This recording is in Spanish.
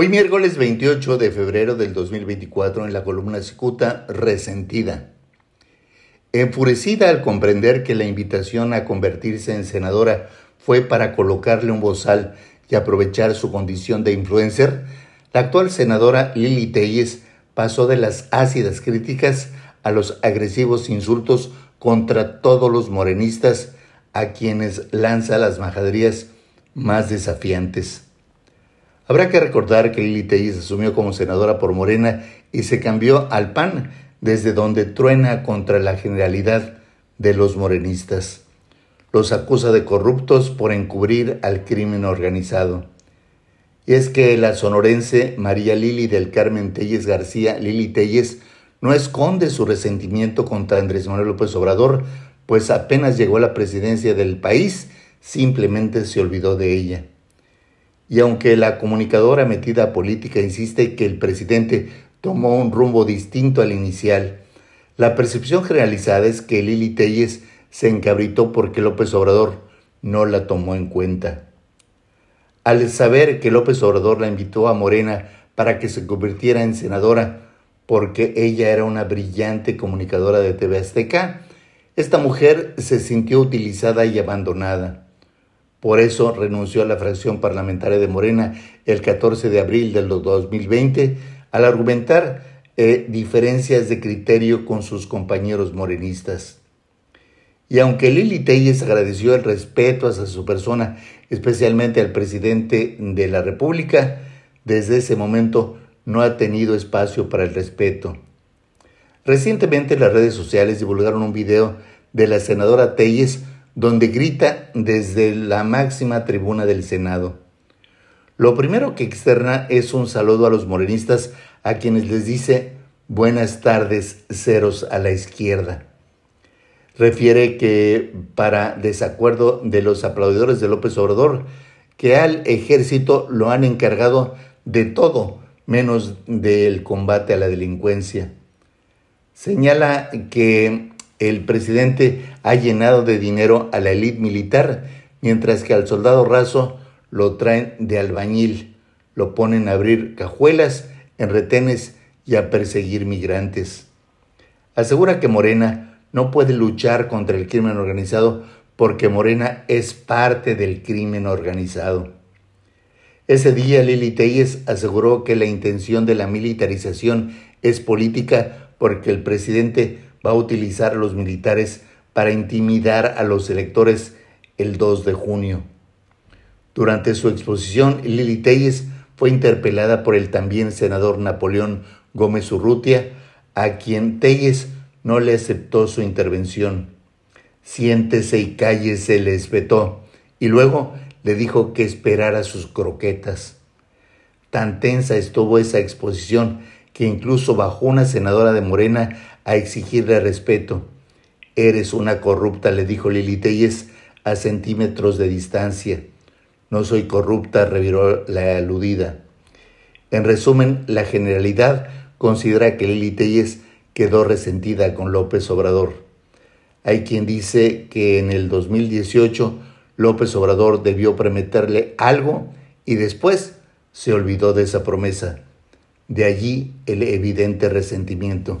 Hoy miércoles 28 de febrero del 2024 en la columna Cicuta, resentida. Enfurecida al comprender que la invitación a convertirse en senadora fue para colocarle un bozal y aprovechar su condición de influencer, la actual senadora Lili Telles pasó de las ácidas críticas a los agresivos insultos contra todos los morenistas a quienes lanza las majaderías más desafiantes. Habrá que recordar que Lili Telles asumió como senadora por Morena y se cambió al PAN, desde donde truena contra la generalidad de los morenistas. Los acusa de corruptos por encubrir al crimen organizado. Y es que la sonorense María Lili del Carmen Telles García, Lili Telles, no esconde su resentimiento contra Andrés Manuel López Obrador, pues apenas llegó a la presidencia del país, simplemente se olvidó de ella. Y aunque la comunicadora metida política insiste que el presidente tomó un rumbo distinto al inicial, la percepción generalizada es que Lili Telles se encabritó porque López Obrador no la tomó en cuenta. Al saber que López Obrador la invitó a Morena para que se convirtiera en senadora porque ella era una brillante comunicadora de TV Azteca, esta mujer se sintió utilizada y abandonada. Por eso renunció a la fracción parlamentaria de Morena el 14 de abril del 2020 al argumentar eh, diferencias de criterio con sus compañeros morenistas. Y aunque Lili Telles agradeció el respeto hacia su persona, especialmente al presidente de la República, desde ese momento no ha tenido espacio para el respeto. Recientemente las redes sociales divulgaron un video de la senadora Telles donde grita desde la máxima tribuna del Senado. Lo primero que externa es un saludo a los morenistas a quienes les dice buenas tardes ceros a la izquierda. Refiere que para desacuerdo de los aplaudidores de López Obrador, que al ejército lo han encargado de todo menos del combate a la delincuencia. Señala que el presidente ha llenado de dinero a la élite militar, mientras que al soldado raso lo traen de albañil, lo ponen a abrir cajuelas en retenes y a perseguir migrantes. Asegura que Morena no puede luchar contra el crimen organizado porque Morena es parte del crimen organizado. Ese día Lili Telles aseguró que la intención de la militarización es política porque el presidente a utilizar a los militares para intimidar a los electores el 2 de junio. Durante su exposición, Lili Telles fue interpelada por el también senador Napoleón Gómez Urrutia, a quien Telles no le aceptó su intervención. Siéntese y cállese, le espetó, y luego le dijo que esperara sus croquetas. Tan tensa estuvo esa exposición que incluso bajó una senadora de Morena a exigirle respeto. Eres una corrupta, le dijo Lili Telles a centímetros de distancia. No soy corrupta, reviró la aludida. En resumen, la generalidad considera que Lili Telles quedó resentida con López Obrador. Hay quien dice que en el 2018 López Obrador debió prometerle algo y después se olvidó de esa promesa. De allí el evidente resentimiento.